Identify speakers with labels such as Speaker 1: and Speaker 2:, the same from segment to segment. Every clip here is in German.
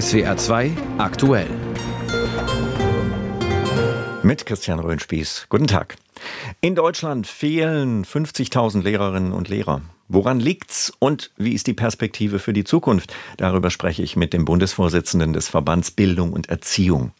Speaker 1: SWR 2 aktuell.
Speaker 2: Mit Christian Röhnspieß. Guten Tag. In Deutschland fehlen 50.000 Lehrerinnen und Lehrer. Woran liegt's und wie ist die Perspektive für die Zukunft? Darüber spreche ich mit dem Bundesvorsitzenden des Verbands Bildung und Erziehung.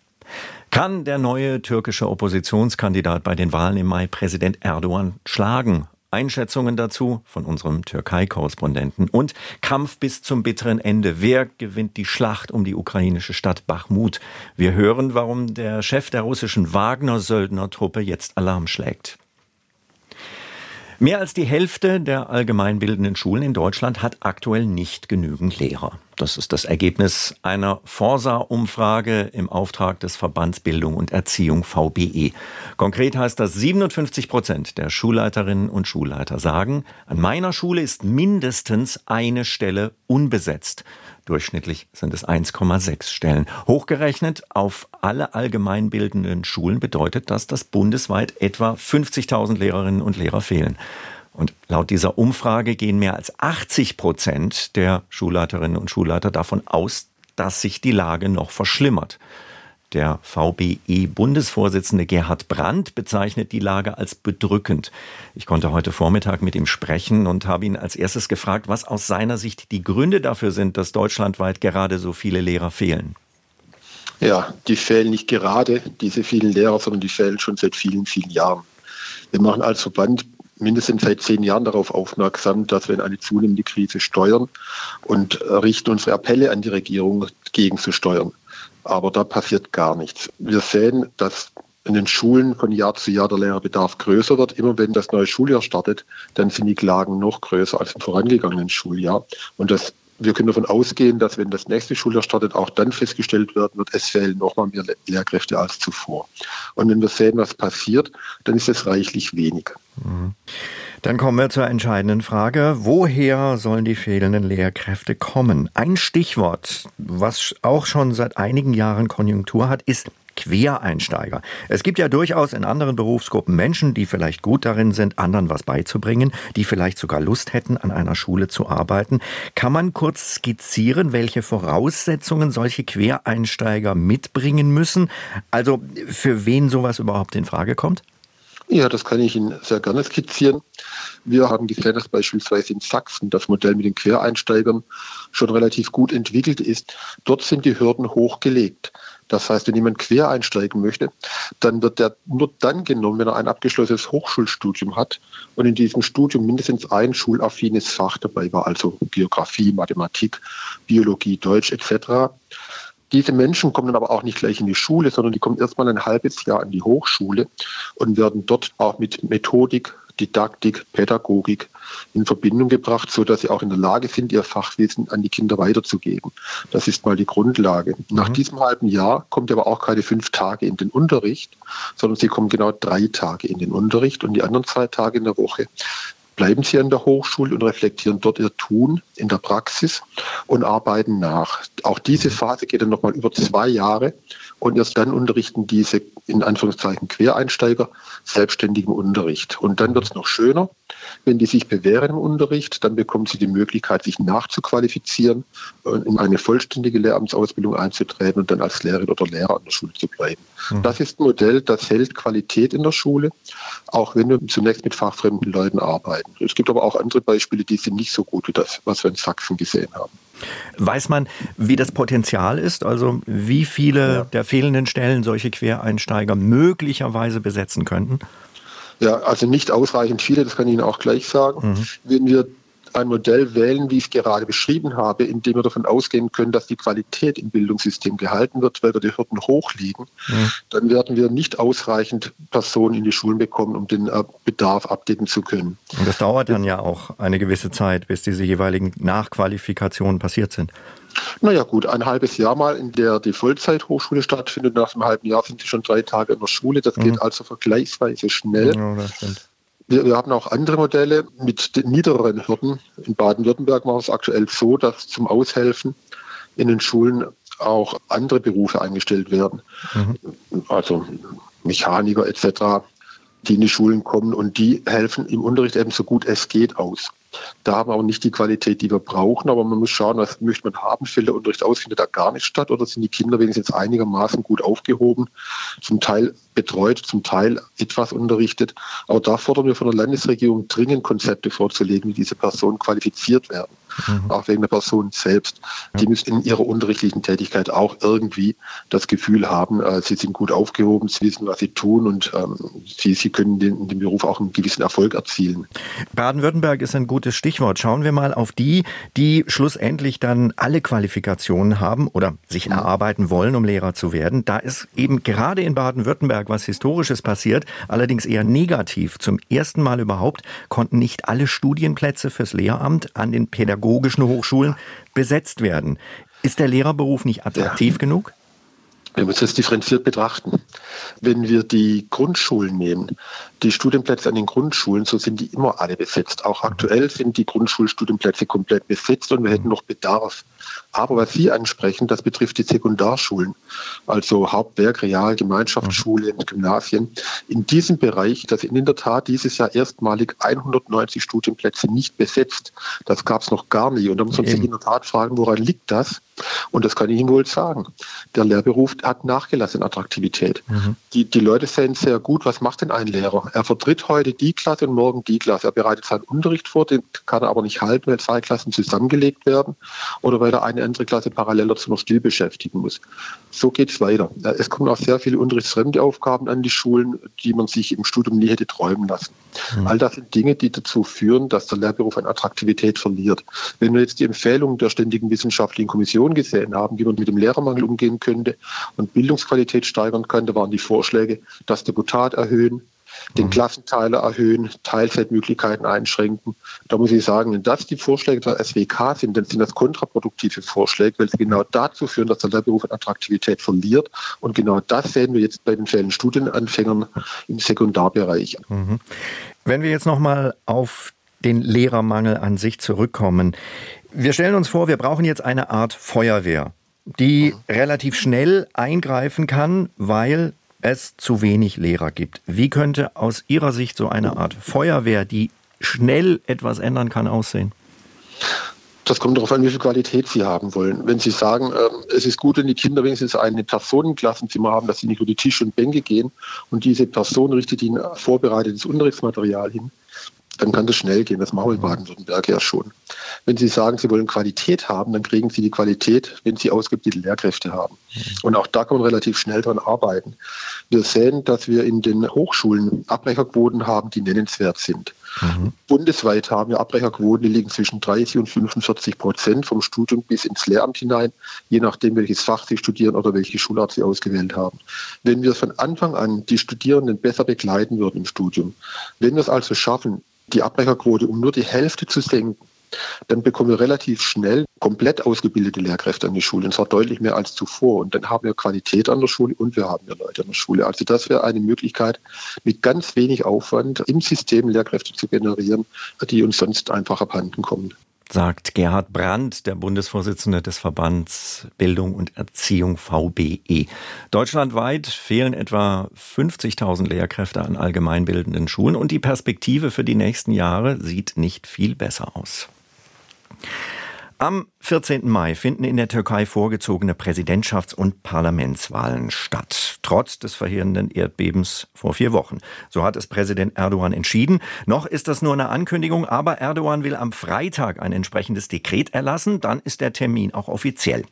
Speaker 2: Kann der neue türkische Oppositionskandidat bei den Wahlen im Mai Präsident Erdogan schlagen? Einschätzungen dazu von unserem Türkei-Korrespondenten und Kampf bis zum bitteren Ende. Wer gewinnt die Schlacht um die ukrainische Stadt Bachmut? Wir hören, warum der Chef der russischen Wagner-Söldnertruppe jetzt Alarm schlägt. Mehr als die Hälfte der allgemeinbildenden Schulen in Deutschland hat aktuell nicht genügend Lehrer. Das ist das Ergebnis einer Forsa-Umfrage im Auftrag des Verbands Bildung und Erziehung VBE. Konkret heißt das, 57 Prozent der Schulleiterinnen und Schulleiter sagen, an meiner Schule ist mindestens eine Stelle unbesetzt. Durchschnittlich sind es 1,6 Stellen. Hochgerechnet auf alle allgemeinbildenden Schulen bedeutet das, dass bundesweit etwa 50.000 Lehrerinnen und Lehrer fehlen. Und laut dieser Umfrage gehen mehr als 80 Prozent der Schulleiterinnen und Schulleiter davon aus, dass sich die Lage noch verschlimmert. Der VBE-Bundesvorsitzende Gerhard Brandt bezeichnet die Lage als bedrückend. Ich konnte heute Vormittag mit ihm sprechen und habe ihn als erstes gefragt, was aus seiner Sicht die Gründe dafür sind, dass deutschlandweit gerade so viele Lehrer fehlen.
Speaker 3: Ja, die fehlen nicht gerade, diese vielen Lehrer, sondern die fehlen schon seit vielen, vielen Jahren. Wir machen als Verband mindestens seit zehn Jahren darauf aufmerksam, dass wir in eine zunehmende Krise steuern und richten unsere Appelle an die Regierung gegenzusteuern aber da passiert gar nichts. Wir sehen, dass in den Schulen von Jahr zu Jahr der Lehrerbedarf größer wird. Immer wenn das neue Schuljahr startet, dann sind die Klagen noch größer als im vorangegangenen Schuljahr. Und das, wir können davon ausgehen, dass wenn das nächste Schuljahr startet, auch dann festgestellt werden wird, es fehlen nochmal mehr Lehrkräfte als zuvor. Und wenn wir sehen, was passiert, dann ist es reichlich wenig. Mhm.
Speaker 2: Dann kommen wir zur entscheidenden Frage. Woher sollen die fehlenden Lehrkräfte kommen? Ein Stichwort, was auch schon seit einigen Jahren Konjunktur hat, ist Quereinsteiger. Es gibt ja durchaus in anderen Berufsgruppen Menschen, die vielleicht gut darin sind, anderen was beizubringen, die vielleicht sogar Lust hätten, an einer Schule zu arbeiten. Kann man kurz skizzieren, welche Voraussetzungen solche Quereinsteiger mitbringen müssen? Also für wen sowas überhaupt in Frage kommt?
Speaker 3: Ja, das kann ich Ihnen sehr gerne skizzieren. Wir haben gesehen, dass beispielsweise in Sachsen das Modell mit den Quereinsteigern schon relativ gut entwickelt ist. Dort sind die Hürden hochgelegt. Das heißt, wenn jemand quer einsteigen möchte, dann wird der nur dann genommen, wenn er ein abgeschlossenes Hochschulstudium hat und in diesem Studium mindestens ein schulaffines Fach dabei war, also Geografie, Mathematik, Biologie, Deutsch etc. Diese Menschen kommen dann aber auch nicht gleich in die Schule, sondern die kommen erstmal ein halbes Jahr in die Hochschule und werden dort auch mit Methodik, Didaktik, Pädagogik in Verbindung gebracht, so dass sie auch in der Lage sind, ihr Fachwissen an die Kinder weiterzugeben. Das ist mal die Grundlage. Nach mhm. diesem halben Jahr kommt aber auch keine fünf Tage in den Unterricht, sondern sie kommen genau drei Tage in den Unterricht und die anderen zwei Tage in der Woche bleiben sie an der Hochschule und reflektieren dort ihr Tun in der Praxis und arbeiten nach. Auch diese Phase geht dann nochmal über zwei Jahre und erst dann unterrichten diese in Anführungszeichen Quereinsteiger selbstständigen Unterricht. Und dann wird es noch schöner. Wenn die sich bewähren im Unterricht, dann bekommen sie die Möglichkeit, sich nachzuqualifizieren und in eine vollständige Lehramtsausbildung einzutreten und dann als Lehrerin oder Lehrer an der Schule zu bleiben. Mhm. Das ist ein Modell, das hält Qualität in der Schule, auch wenn wir zunächst mit fachfremden Leuten arbeiten. Es gibt aber auch andere Beispiele, die sind nicht so gut wie das, was wir in Sachsen gesehen haben.
Speaker 2: Weiß man, wie das Potenzial ist? Also wie viele ja. der fehlenden Stellen solche Quereinsteiger möglicherweise besetzen könnten?
Speaker 3: Ja, also nicht ausreichend viele, das kann ich Ihnen auch gleich sagen. Mhm. Wenn wir ein Modell wählen, wie ich es gerade beschrieben habe, in dem wir davon ausgehen können, dass die Qualität im Bildungssystem gehalten wird, weil wir die Hürden hochlegen, mhm. dann werden wir nicht ausreichend Personen in die Schulen bekommen, um den äh, Bedarf abdecken zu können.
Speaker 2: Und das dauert dann ja auch eine gewisse Zeit, bis diese jeweiligen Nachqualifikationen passiert sind.
Speaker 3: Naja gut, ein halbes Jahr mal, in der die Vollzeithochschule stattfindet. Nach einem halben Jahr sind sie schon drei Tage in der Schule. Das mhm. geht also vergleichsweise schnell. Ja, das stimmt. Wir, wir haben auch andere Modelle mit den niederen Hürden. In Baden-Württemberg machen wir es aktuell so, dass zum Aushelfen in den Schulen auch andere Berufe eingestellt werden. Mhm. Also Mechaniker etc., die in die Schulen kommen und die helfen im Unterricht eben so gut es geht aus. Da haben wir auch nicht die Qualität, die wir brauchen, aber man muss schauen, was möchte man haben. Fällt der Unterricht aus, findet da gar nicht statt oder sind die Kinder wenigstens einigermaßen gut aufgehoben, zum Teil betreut, zum Teil etwas unterrichtet. Aber da fordern wir von der Landesregierung dringend Konzepte vorzulegen, wie diese Personen qualifiziert werden mhm. auch wegen der Person selbst. Ja. Die müssen in ihrer unterrichtlichen Tätigkeit auch irgendwie das Gefühl haben, äh, sie sind gut aufgehoben, sie wissen, was sie tun und ähm, sie, sie können den, den Beruf auch einen gewissen Erfolg erzielen.
Speaker 2: Baden-Württemberg ist ein gutes Stichwort. Schauen wir mal auf die, die schlussendlich dann alle Qualifikationen haben oder sich mhm. erarbeiten wollen, um Lehrer zu werden. Da ist eben gerade in Baden-Württemberg was Historisches passiert, allerdings eher negativ. Zum ersten Mal überhaupt konnten nicht alle Studienplätze fürs Lehramt an den Pädagogischen pädagogischen Hochschulen besetzt werden. Ist der Lehrerberuf nicht attraktiv ja. genug?
Speaker 3: Wir müssen es differenziert betrachten. Wenn wir die Grundschulen nehmen, die Studienplätze an den Grundschulen, so sind die immer alle besetzt. Auch aktuell sind die Grundschulstudienplätze komplett besetzt und wir hätten noch Bedarf. Aber was Sie ansprechen, das betrifft die Sekundarschulen, also Hauptwerk, Real, Gemeinschaftsschulen, mhm. Gymnasien. In diesem Bereich, das sind in der Tat dieses Jahr erstmalig 190 Studienplätze nicht besetzt. Das gab es noch gar nie. Und da muss man sich in der Tat fragen, woran liegt das? Und das kann ich Ihnen wohl sagen. Der Lehrberuf hat nachgelassen in Attraktivität. Mhm. Die, die Leute sehen sehr gut, was macht denn ein Lehrer? Er vertritt heute die Klasse und morgen die Klasse. Er bereitet seinen Unterricht vor, den kann er aber nicht halten, weil zwei Klassen zusammengelegt werden oder weil er eine andere Klasse parallel dazu noch still beschäftigen muss. So geht es weiter. Es kommen auch sehr viele unterrichtsfremde Aufgaben an die Schulen, die man sich im Studium nie hätte träumen lassen. Mhm. All das sind Dinge, die dazu führen, dass der Lehrberuf an Attraktivität verliert. Wenn wir jetzt die Empfehlungen der Ständigen Wissenschaftlichen Kommission gesehen haben, wie man mit dem Lehrermangel umgehen könnte und Bildungsqualität steigern könnte, waren die Vorschläge, das Deputat erhöhen, den mhm. Klassenteiler erhöhen, Teilzeitmöglichkeiten einschränken. Da muss ich sagen, wenn das die Vorschläge der SWK sind, dann sind das kontraproduktive Vorschläge, weil sie genau dazu führen, dass der Lehrberuf an Attraktivität verliert. Und genau das sehen wir jetzt bei den vielen Studienanfängern im Sekundarbereich. Mhm.
Speaker 2: Wenn wir jetzt nochmal auf den Lehrermangel an sich zurückkommen. Wir stellen uns vor, wir brauchen jetzt eine Art Feuerwehr, die mhm. relativ schnell eingreifen kann, weil es zu wenig Lehrer gibt. Wie könnte aus Ihrer Sicht so eine Art Feuerwehr, die schnell etwas ändern kann, aussehen?
Speaker 3: Das kommt darauf an, wie viel Qualität Sie haben wollen. Wenn Sie sagen, äh, es ist gut, wenn die Kinder wenigstens eine Personenklassenzimmer haben, dass sie nicht nur die Tische und Bänke gehen und diese Person richtet ihnen vorbereitetes Unterrichtsmaterial hin, dann kann das schnell gehen. Das machen wir in Baden-Württemberg ja schon. Wenn Sie sagen, Sie wollen Qualität haben, dann kriegen Sie die Qualität, wenn Sie ausgebildete Lehrkräfte haben. Und auch da kann man relativ schnell dran arbeiten. Wir sehen, dass wir in den Hochschulen Abbrecherquoten haben, die nennenswert sind. Mhm. Bundesweit haben wir Abbrecherquoten, die liegen zwischen 30 und 45 Prozent vom Studium bis ins Lehramt hinein, je nachdem, welches Fach Sie studieren oder welche Schulart Sie ausgewählt haben. Wenn wir von Anfang an die Studierenden besser begleiten würden im Studium, wenn wir es also schaffen, die Abbrecherquote um nur die Hälfte zu senken, dann bekommen wir relativ schnell komplett ausgebildete Lehrkräfte an die Schule, und zwar deutlich mehr als zuvor. Und dann haben wir Qualität an der Schule und wir haben ja Leute an der Schule. Also das wäre eine Möglichkeit, mit ganz wenig Aufwand im System Lehrkräfte zu generieren, die uns sonst einfach abhanden kommen
Speaker 2: sagt Gerhard Brandt, der Bundesvorsitzende des Verbands Bildung und Erziehung VBE. Deutschlandweit fehlen etwa 50.000 Lehrkräfte an allgemeinbildenden Schulen und die Perspektive für die nächsten Jahre sieht nicht viel besser aus. Am 14. Mai finden in der Türkei vorgezogene Präsidentschafts- und Parlamentswahlen statt, trotz des verheerenden Erdbebens vor vier Wochen. So hat es Präsident Erdogan entschieden. Noch ist das nur eine Ankündigung, aber Erdogan will am Freitag ein entsprechendes Dekret erlassen, dann ist der Termin auch offiziell.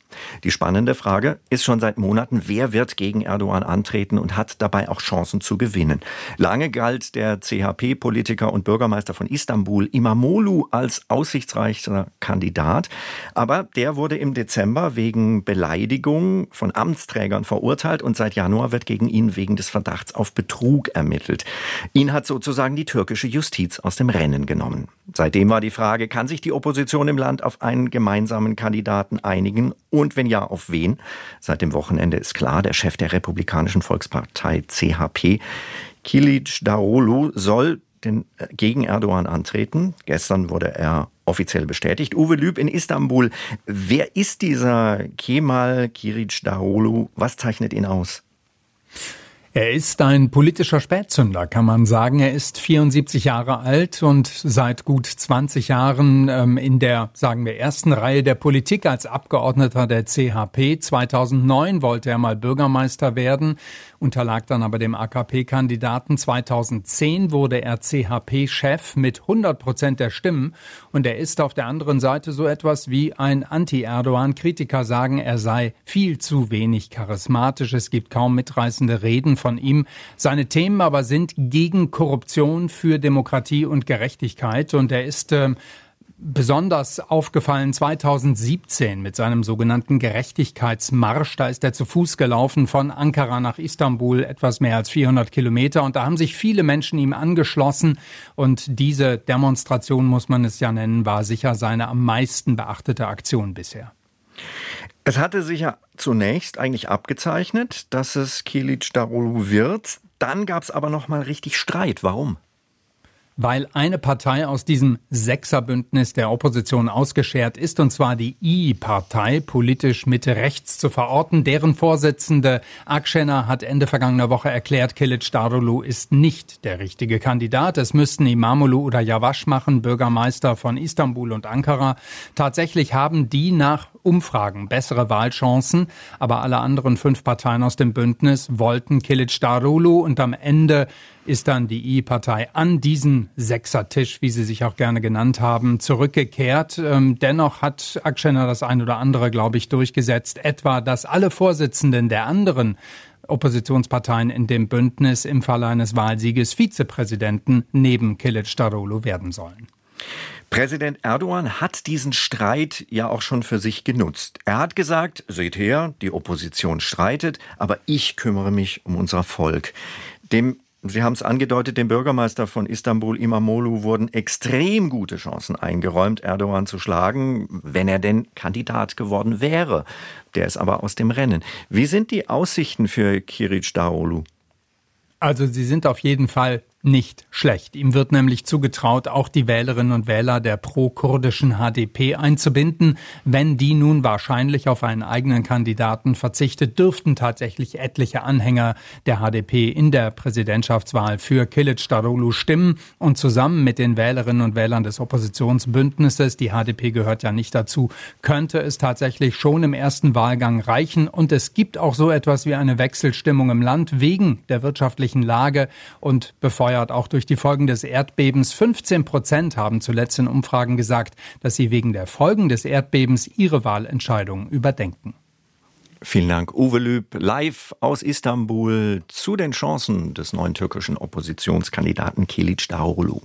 Speaker 2: Die spannende Frage ist schon seit Monaten, wer wird gegen Erdogan antreten und hat dabei auch Chancen zu gewinnen. Lange galt der CHP-Politiker und Bürgermeister von Istanbul Imamoglu als aussichtsreichster Kandidat. Aber der wurde im Dezember wegen Beleidigung von Amtsträgern verurteilt und seit Januar wird gegen ihn wegen des Verdachts auf Betrug ermittelt. Ihn hat sozusagen die türkische Justiz aus dem Rennen genommen. Seitdem war die Frage, kann sich die Opposition im Land auf einen gemeinsamen Kandidaten einigen und wenn ja, auf wen? Seit dem Wochenende ist klar, der Chef der Republikanischen Volkspartei CHP, Kilic Darolu, soll den, äh, gegen Erdogan antreten. Gestern wurde er offiziell bestätigt. Uwe Lüb in Istanbul. Wer ist dieser Kemal Kiric Darolu? Was zeichnet ihn aus?
Speaker 4: Er ist ein politischer Spätzünder, kann man sagen. Er ist 74 Jahre alt und seit gut 20 Jahren ähm, in der, sagen wir, ersten Reihe der Politik als Abgeordneter der CHP. 2009 wollte er mal Bürgermeister werden, unterlag dann aber dem AKP-Kandidaten. 2010 wurde er CHP-Chef mit 100 Prozent der Stimmen und er ist auf der anderen Seite so etwas wie ein Anti-Erdogan. sagen, er sei viel zu wenig charismatisch. Es gibt kaum mitreißende Reden von ihm. Seine Themen aber sind gegen Korruption, für Demokratie und Gerechtigkeit. Und er ist äh, besonders aufgefallen 2017 mit seinem sogenannten Gerechtigkeitsmarsch. Da ist er zu Fuß gelaufen von Ankara nach Istanbul, etwas mehr als 400 Kilometer. Und da haben sich viele Menschen ihm angeschlossen. Und diese Demonstration, muss man es ja nennen, war sicher seine am meisten beachtete Aktion bisher.
Speaker 2: Es hatte sich ja zunächst eigentlich abgezeichnet, dass es Kilic Darulu wird. Dann gab es aber noch mal richtig Streit. Warum?
Speaker 4: Weil eine Partei aus diesem Sechserbündnis der Opposition ausgeschert ist, und zwar die I-Partei, politisch Mitte rechts zu verorten. Deren Vorsitzende Akşener hat Ende vergangener Woche erklärt, Kilic Darulu ist nicht der richtige Kandidat. Es müssten Imamoglu oder Yavaş machen, Bürgermeister von Istanbul und Ankara. Tatsächlich haben die nach Umfragen bessere Wahlchancen, aber alle anderen fünf Parteien aus dem Bündnis wollten Kilic Darulu und am Ende ist dann die I-Partei an diesen Sechsertisch, wie sie sich auch gerne genannt haben, zurückgekehrt. Ähm, dennoch hat Akşener das ein oder andere, glaube ich, durchgesetzt, etwa, dass alle Vorsitzenden der anderen Oppositionsparteien in dem Bündnis im Falle eines Wahlsieges Vizepräsidenten neben Kilic Darulu werden sollen.
Speaker 2: Präsident Erdogan hat diesen Streit ja auch schon für sich genutzt. Er hat gesagt, seht her, die Opposition streitet, aber ich kümmere mich um unser Volk. Dem Sie haben es angedeutet, dem Bürgermeister von Istanbul, Imamoglu, wurden extrem gute Chancen eingeräumt, Erdogan zu schlagen, wenn er denn Kandidat geworden wäre. Der ist aber aus dem Rennen. Wie sind die Aussichten für Kiric Daolu?
Speaker 4: Also sie sind auf jeden Fall nicht schlecht. Ihm wird nämlich zugetraut, auch die Wählerinnen und Wähler der pro-kurdischen HDP einzubinden. Wenn die nun wahrscheinlich auf einen eigenen Kandidaten verzichtet, dürften tatsächlich etliche Anhänger der HDP in der Präsidentschaftswahl für Kilic Darulu stimmen und zusammen mit den Wählerinnen und Wählern des Oppositionsbündnisses, die HDP gehört ja nicht dazu, könnte es tatsächlich schon im ersten Wahlgang reichen. Und es gibt auch so etwas wie eine Wechselstimmung im Land wegen der wirtschaftlichen Lage und bevor befeuert, auch durch die Folgen des Erdbebens. 15 Prozent haben zuletzt in Umfragen gesagt, dass sie wegen der Folgen des Erdbebens ihre Wahlentscheidung überdenken.
Speaker 2: Vielen Dank, Uwe Lüb, live aus Istanbul zu den Chancen des neuen türkischen Oppositionskandidaten Kilic Darulu.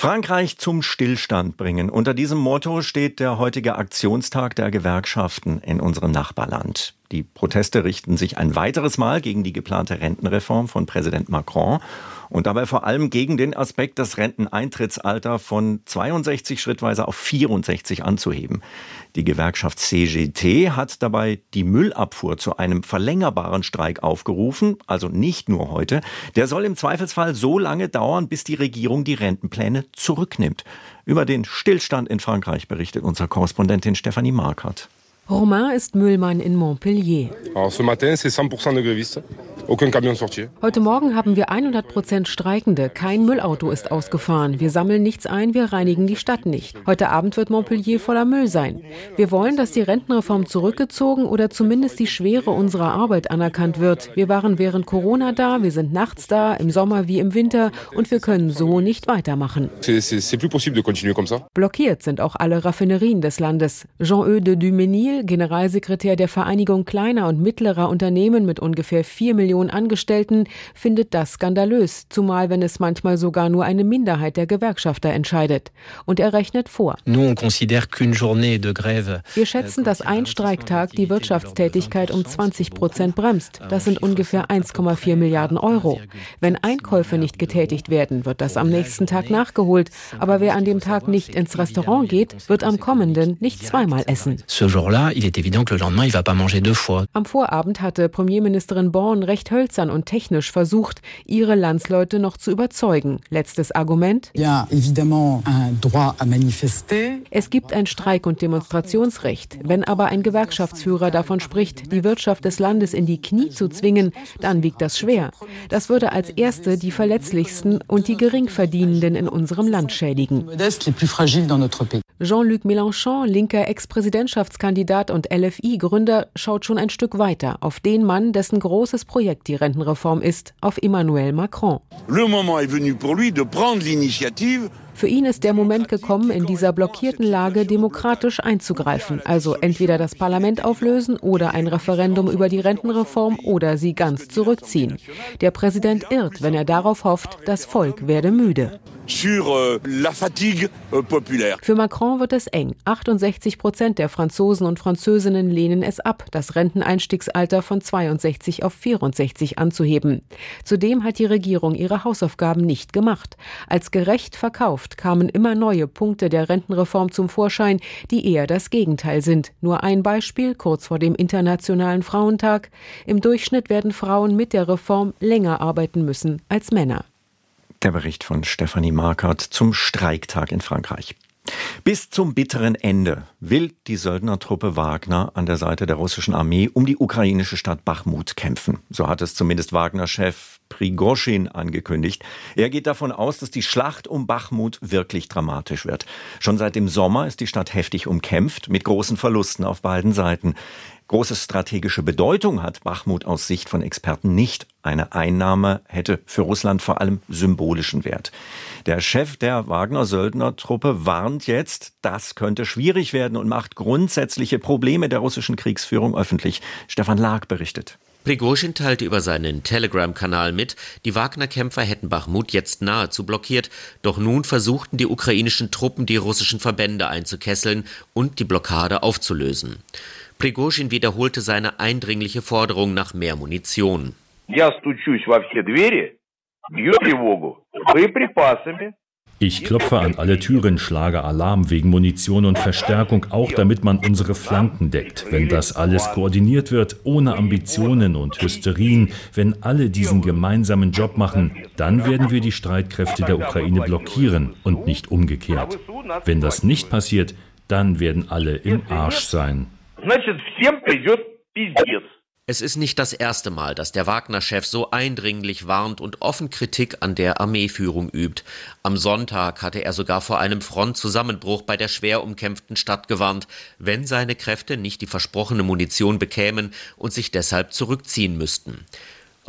Speaker 2: Frankreich zum Stillstand bringen. Unter diesem Motto steht der heutige Aktionstag der Gewerkschaften in unserem Nachbarland. Die Proteste richten sich ein weiteres Mal gegen die geplante Rentenreform von Präsident Macron und dabei vor allem gegen den Aspekt, das Renteneintrittsalter von 62 schrittweise auf 64 anzuheben. Die Gewerkschaft CGT hat dabei die Müllabfuhr zu einem verlängerbaren Streik aufgerufen, also nicht nur heute. Der soll im Zweifelsfall so lange dauern, bis die Regierung die Rentenpläne zurücknimmt. Über den Stillstand in Frankreich berichtet unsere Korrespondentin Stefanie Markert.
Speaker 5: Romain ist Müllmann in Montpellier. Heute Morgen haben wir 100 Prozent Streikende. Kein Müllauto ist ausgefahren. Wir sammeln nichts ein, wir reinigen die Stadt nicht. Heute Abend wird Montpellier voller Müll sein. Wir wollen, dass die Rentenreform zurückgezogen oder zumindest die Schwere unserer Arbeit anerkannt wird. Wir waren während Corona da, wir sind nachts da, im Sommer wie im Winter und wir können so nicht weitermachen. Blockiert sind auch alle Raffinerien des Landes. Jean-Eudes de Generalsekretär der Vereinigung kleiner und mittlerer Unternehmen mit ungefähr vier Millionen Angestellten, findet das skandalös, zumal wenn es manchmal sogar nur eine Minderheit der Gewerkschafter entscheidet. Und er rechnet vor. Wir schätzen, dass ein Streiktag die Wirtschaftstätigkeit um 20 Prozent bremst. Das sind ungefähr 1,4 Milliarden Euro. Wenn Einkäufe nicht getätigt werden, wird das am nächsten Tag nachgeholt. Aber wer an dem Tag nicht ins Restaurant geht, wird am kommenden nicht zweimal essen il est évident que le lendemain, il va pas manger deux fois. Am Vorabend hatte Premierministerin Born recht hölzern und technisch versucht, ihre Landsleute noch zu überzeugen. Letztes Argument. Es gibt ein Streik- und Demonstrationsrecht. Wenn aber ein Gewerkschaftsführer davon spricht, die Wirtschaft des Landes in die Knie zu zwingen, dann wiegt das schwer. Das würde als erste die verletzlichsten und die Geringverdienenden in unserem Land schädigen. Jean-Luc Mélenchon, linker Ex-Präsidentschaftskandidat und LFI-Gründer, schaut schon ein Stück weiter auf den Mann, dessen großes Projekt die Rentenreform ist, auf Emmanuel Macron. Le moment est venu pour lui de prendre l'initiative für ihn ist der Moment gekommen, in dieser blockierten Lage demokratisch einzugreifen, also entweder das Parlament auflösen oder ein Referendum über die Rentenreform oder sie ganz zurückziehen. Der Präsident irrt, wenn er darauf hofft, das Volk werde müde. Euh, euh, Für Macron wird es eng. 68 Prozent der Franzosen und Französinnen lehnen es ab, das Renteneinstiegsalter von 62 auf 64 anzuheben. Zudem hat die Regierung ihre Hausaufgaben nicht gemacht. Als gerecht verkauft kamen immer neue Punkte der Rentenreform zum Vorschein, die eher das Gegenteil sind. Nur ein Beispiel kurz vor dem Internationalen Frauentag. Im Durchschnitt werden Frauen mit der Reform länger arbeiten müssen als Männer.
Speaker 2: Der Bericht von Stefanie Markert zum Streiktag in Frankreich. Bis zum bitteren Ende will die Söldnertruppe Wagner an der Seite der russischen Armee um die ukrainische Stadt Bachmut kämpfen. So hat es zumindest Wagner-Chef Prigozhin angekündigt. Er geht davon aus, dass die Schlacht um Bachmut wirklich dramatisch wird. Schon seit dem Sommer ist die Stadt heftig umkämpft, mit großen Verlusten auf beiden Seiten. Große strategische Bedeutung hat Bachmut aus Sicht von Experten nicht. Eine Einnahme hätte für Russland vor allem symbolischen Wert. Der Chef der Wagner-Söldner-Truppe warnt jetzt, das könnte schwierig werden und macht grundsätzliche Probleme der russischen Kriegsführung öffentlich. Stefan Lag berichtet.
Speaker 6: Prigozhin teilte über seinen Telegram-Kanal mit, die Wagner-Kämpfer hätten Bachmut jetzt nahezu blockiert, doch nun versuchten die ukrainischen Truppen, die russischen Verbände einzukesseln und die Blockade aufzulösen. Prigozhin wiederholte seine eindringliche Forderung nach mehr Munition.
Speaker 7: Ich klopfe an alle Türen, schlage Alarm wegen Munition und Verstärkung, auch damit man unsere Flanken deckt. Wenn das alles koordiniert wird, ohne Ambitionen und Hysterien, wenn alle diesen gemeinsamen Job machen, dann werden wir die Streitkräfte der Ukraine blockieren und nicht umgekehrt. Wenn das nicht passiert, dann werden alle im Arsch sein.
Speaker 6: Es ist nicht das erste Mal, dass der Wagner-Chef so eindringlich warnt und offen Kritik an der Armeeführung übt. Am Sonntag hatte er sogar vor einem Frontzusammenbruch bei der schwer umkämpften Stadt gewarnt, wenn seine Kräfte nicht die versprochene Munition bekämen und sich deshalb zurückziehen müssten.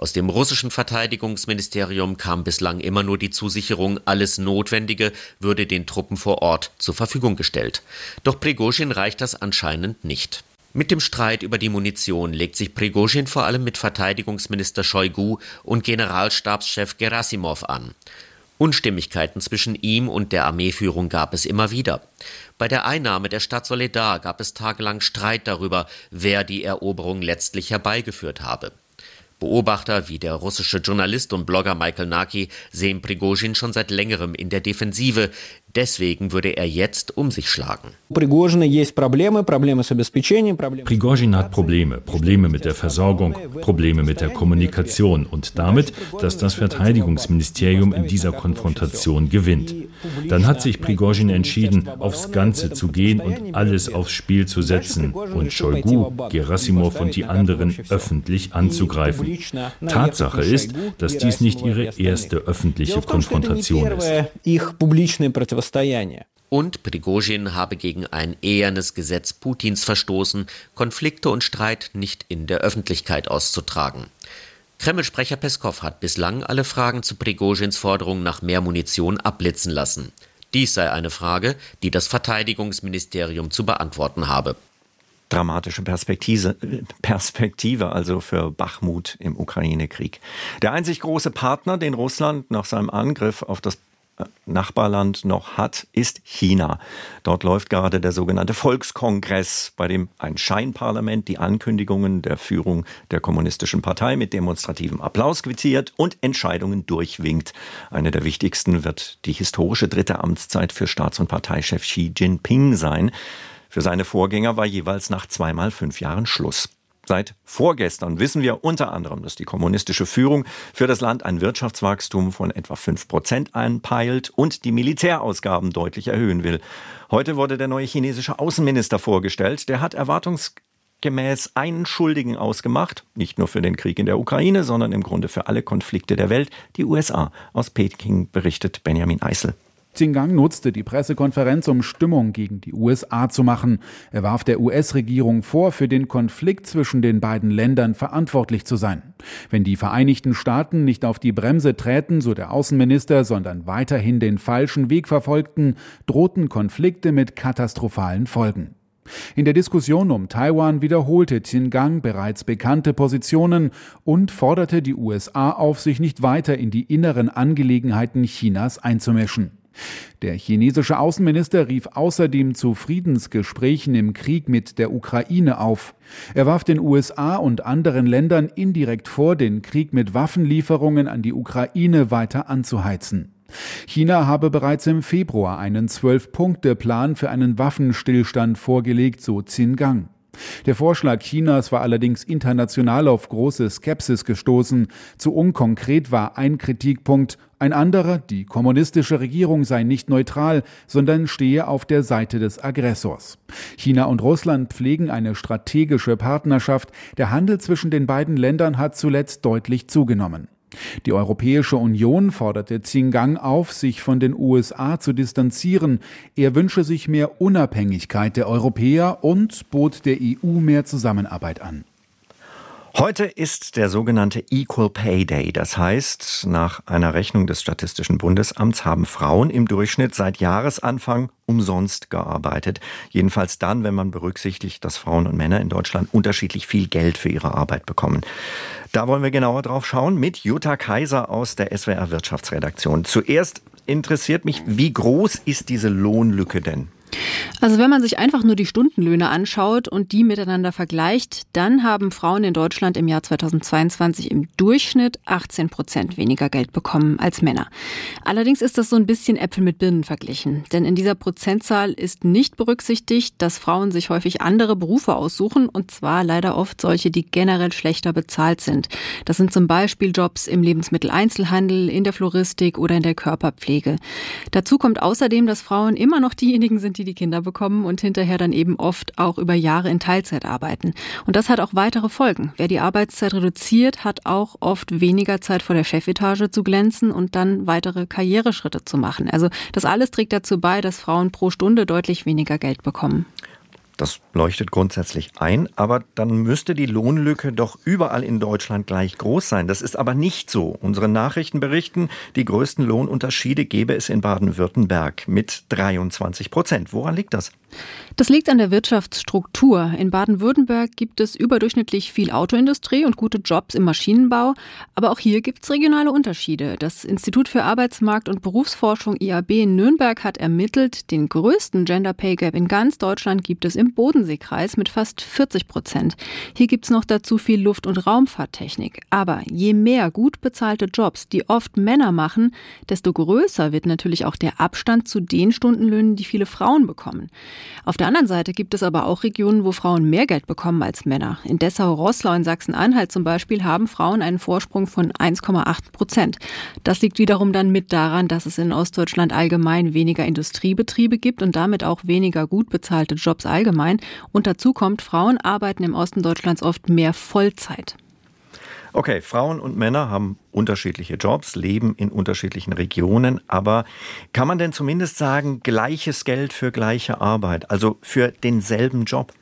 Speaker 6: Aus dem russischen Verteidigungsministerium kam bislang immer nur die Zusicherung, alles Notwendige würde den Truppen vor Ort zur Verfügung gestellt. Doch Prigozhin reicht das anscheinend nicht. Mit dem Streit über die Munition legt sich Prigozhin vor allem mit Verteidigungsminister Shoigu und Generalstabschef Gerasimov an. Unstimmigkeiten zwischen ihm und der Armeeführung gab es immer wieder. Bei der Einnahme der Stadt Soledar gab es tagelang Streit darüber, wer die Eroberung letztlich herbeigeführt habe. Beobachter wie der russische Journalist und Blogger Michael Naki sehen Prigozhin schon seit längerem in der Defensive, Deswegen würde er jetzt um sich schlagen.
Speaker 7: Prigozhin hat Probleme, Probleme mit der Versorgung, Probleme mit der Kommunikation und damit, dass das Verteidigungsministerium in dieser Konfrontation gewinnt. Dann hat sich Prigozhin entschieden, aufs Ganze zu gehen und alles aufs Spiel zu setzen und Shoigu, Gerasimov und die anderen öffentlich anzugreifen. Tatsache ist, dass dies nicht ihre erste öffentliche Konfrontation ist.
Speaker 6: Und Prigozhin habe gegen ein ehernes Gesetz Putins verstoßen, Konflikte und Streit nicht in der Öffentlichkeit auszutragen. Kreml-Sprecher Peskov hat bislang alle Fragen zu Prigozhins Forderung nach mehr Munition abblitzen lassen. Dies sei eine Frage, die das Verteidigungsministerium zu beantworten habe.
Speaker 2: Dramatische Perspektive, Perspektive also für Bachmut im Ukraine-Krieg. Der einzig große Partner, den Russland nach seinem Angriff auf das Nachbarland noch hat, ist China. Dort läuft gerade der sogenannte Volkskongress, bei dem ein Scheinparlament die Ankündigungen der Führung der Kommunistischen Partei mit demonstrativem Applaus quittiert und Entscheidungen durchwinkt. Eine der wichtigsten wird die historische dritte Amtszeit für Staats- und Parteichef Xi Jinping sein. Für seine Vorgänger war jeweils nach zweimal fünf Jahren Schluss. Seit vorgestern wissen wir unter anderem, dass die kommunistische Führung für das Land ein Wirtschaftswachstum von etwa 5 Prozent einpeilt und die Militärausgaben deutlich erhöhen will. Heute wurde der neue chinesische Außenminister vorgestellt. Der hat erwartungsgemäß einen Schuldigen ausgemacht, nicht nur für den Krieg in der Ukraine, sondern im Grunde für alle Konflikte der Welt, die USA. Aus Peking berichtet Benjamin Eisel.
Speaker 8: Xinjiang nutzte die Pressekonferenz, um Stimmung gegen die USA zu machen. Er warf der US-Regierung vor, für den Konflikt zwischen den beiden Ländern verantwortlich zu sein. Wenn die Vereinigten Staaten nicht auf die Bremse träten, so der Außenminister, sondern weiterhin den falschen Weg verfolgten, drohten Konflikte mit katastrophalen Folgen. In der Diskussion um Taiwan wiederholte Xinjiang bereits bekannte Positionen und forderte die USA auf, sich nicht weiter in die inneren Angelegenheiten Chinas einzumischen. Der chinesische Außenminister rief außerdem zu Friedensgesprächen im Krieg mit der Ukraine auf. Er warf den USA und anderen Ländern indirekt vor, den Krieg mit Waffenlieferungen an die Ukraine weiter anzuheizen. China habe bereits im Februar einen Zwölf-Punkte-Plan für einen Waffenstillstand vorgelegt, so Xinjiang. Der Vorschlag Chinas war allerdings international auf große Skepsis gestoßen. Zu unkonkret war ein Kritikpunkt, ein anderer, die kommunistische Regierung sei nicht neutral, sondern stehe auf der Seite des Aggressors. China und Russland pflegen eine strategische Partnerschaft. Der Handel zwischen den beiden Ländern hat zuletzt deutlich zugenommen. Die Europäische Union forderte Xinjiang auf, sich von den USA zu distanzieren. Er wünsche sich mehr Unabhängigkeit der Europäer und bot der EU mehr Zusammenarbeit an.
Speaker 2: Heute ist der sogenannte Equal Pay Day. Das heißt, nach einer Rechnung des Statistischen Bundesamts haben Frauen im Durchschnitt seit Jahresanfang umsonst gearbeitet. Jedenfalls dann, wenn man berücksichtigt, dass Frauen und Männer in Deutschland unterschiedlich viel Geld für ihre Arbeit bekommen. Da wollen wir genauer drauf schauen mit Jutta Kaiser aus der SWR Wirtschaftsredaktion. Zuerst interessiert mich, wie groß ist diese Lohnlücke denn?
Speaker 9: Also wenn man sich einfach nur die Stundenlöhne anschaut und die miteinander vergleicht, dann haben Frauen in Deutschland im Jahr 2022 im Durchschnitt 18 Prozent weniger Geld bekommen als Männer. Allerdings ist das so ein bisschen Äpfel mit Birnen verglichen. Denn in dieser Prozentzahl ist nicht berücksichtigt, dass Frauen sich häufig andere Berufe aussuchen und zwar leider oft solche, die generell schlechter bezahlt sind. Das sind zum Beispiel Jobs im Lebensmitteleinzelhandel, in der Floristik oder in der Körperpflege. Dazu kommt außerdem, dass Frauen immer noch diejenigen sind, die die Kinder bekommen und hinterher dann eben oft auch über Jahre in Teilzeit arbeiten. Und das hat auch weitere Folgen. Wer die Arbeitszeit reduziert, hat auch oft weniger Zeit vor der Chefetage zu glänzen und dann weitere Karriereschritte zu machen. Also das alles trägt dazu bei, dass Frauen pro Stunde deutlich weniger Geld bekommen.
Speaker 2: Das leuchtet grundsätzlich ein, aber dann müsste die Lohnlücke doch überall in Deutschland gleich groß sein. Das ist aber nicht so. Unsere Nachrichten berichten, die größten Lohnunterschiede gäbe es in Baden-Württemberg mit 23 Prozent. Woran liegt das?
Speaker 9: Das liegt an der Wirtschaftsstruktur. In Baden-Württemberg gibt es überdurchschnittlich viel Autoindustrie und gute Jobs im Maschinenbau. Aber auch hier gibt es regionale Unterschiede. Das Institut für Arbeitsmarkt und Berufsforschung IAB in Nürnberg hat ermittelt, den größten Gender Pay Gap in ganz Deutschland gibt es im Bodenseekreis mit fast 40 Prozent. Hier gibt es noch dazu viel Luft- und Raumfahrttechnik. Aber je mehr gut bezahlte Jobs, die oft Männer machen, desto größer wird natürlich auch der Abstand zu den Stundenlöhnen, die viele Frauen bekommen. Auf der anderen Seite gibt es aber auch Regionen, wo Frauen mehr Geld bekommen als Männer. In Dessau-Rosslau in Sachsen-Anhalt zum Beispiel haben Frauen einen Vorsprung von 1,8 Prozent. Das liegt wiederum dann mit daran, dass es in Ostdeutschland allgemein weniger Industriebetriebe gibt und damit auch weniger gut bezahlte Jobs allgemein. Und dazu kommt, Frauen arbeiten im Osten Deutschlands oft mehr Vollzeit.
Speaker 2: Okay, Frauen und Männer haben unterschiedliche Jobs, leben in unterschiedlichen Regionen, aber kann man denn zumindest sagen, gleiches Geld für gleiche Arbeit, also für denselben Job?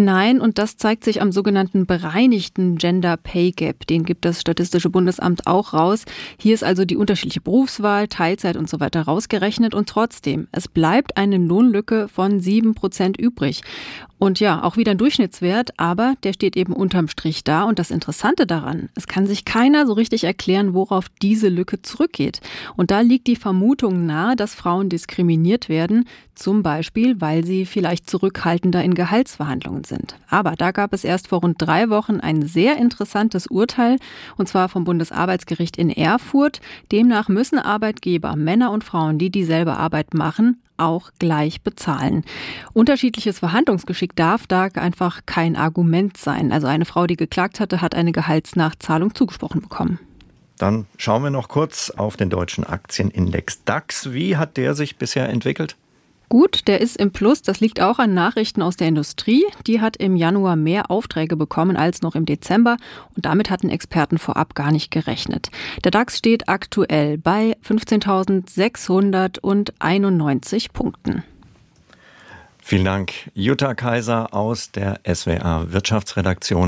Speaker 9: Nein, und das zeigt sich am sogenannten bereinigten Gender Pay Gap. Den gibt das Statistische Bundesamt auch raus. Hier ist also die unterschiedliche Berufswahl, Teilzeit und so weiter rausgerechnet und trotzdem, es bleibt eine Lohnlücke von sieben Prozent übrig. Und ja, auch wieder ein Durchschnittswert, aber der steht eben unterm Strich da. Und das Interessante daran, es kann sich keiner so richtig erklären, worauf diese Lücke zurückgeht. Und da liegt die Vermutung nahe, dass Frauen diskriminiert werden, zum Beispiel, weil sie vielleicht zurückhaltender in Gehaltsverhandlungen sind. Aber da gab es erst vor rund drei Wochen ein sehr interessantes Urteil, und zwar vom Bundesarbeitsgericht in Erfurt. Demnach müssen Arbeitgeber, Männer und Frauen, die dieselbe Arbeit machen, auch gleich bezahlen. Unterschiedliches Verhandlungsgeschick darf da einfach kein Argument sein. Also eine Frau, die geklagt hatte, hat eine Gehaltsnachzahlung zugesprochen bekommen.
Speaker 2: Dann schauen wir noch kurz auf den deutschen Aktienindex DAX. Wie hat der sich bisher entwickelt?
Speaker 9: Gut, der ist im Plus. Das liegt auch an Nachrichten aus der Industrie. Die hat im Januar mehr Aufträge bekommen als noch im Dezember. Und damit hatten Experten vorab gar nicht gerechnet. Der DAX steht aktuell bei 15.691 Punkten.
Speaker 2: Vielen Dank, Jutta Kaiser aus der SWA Wirtschaftsredaktion.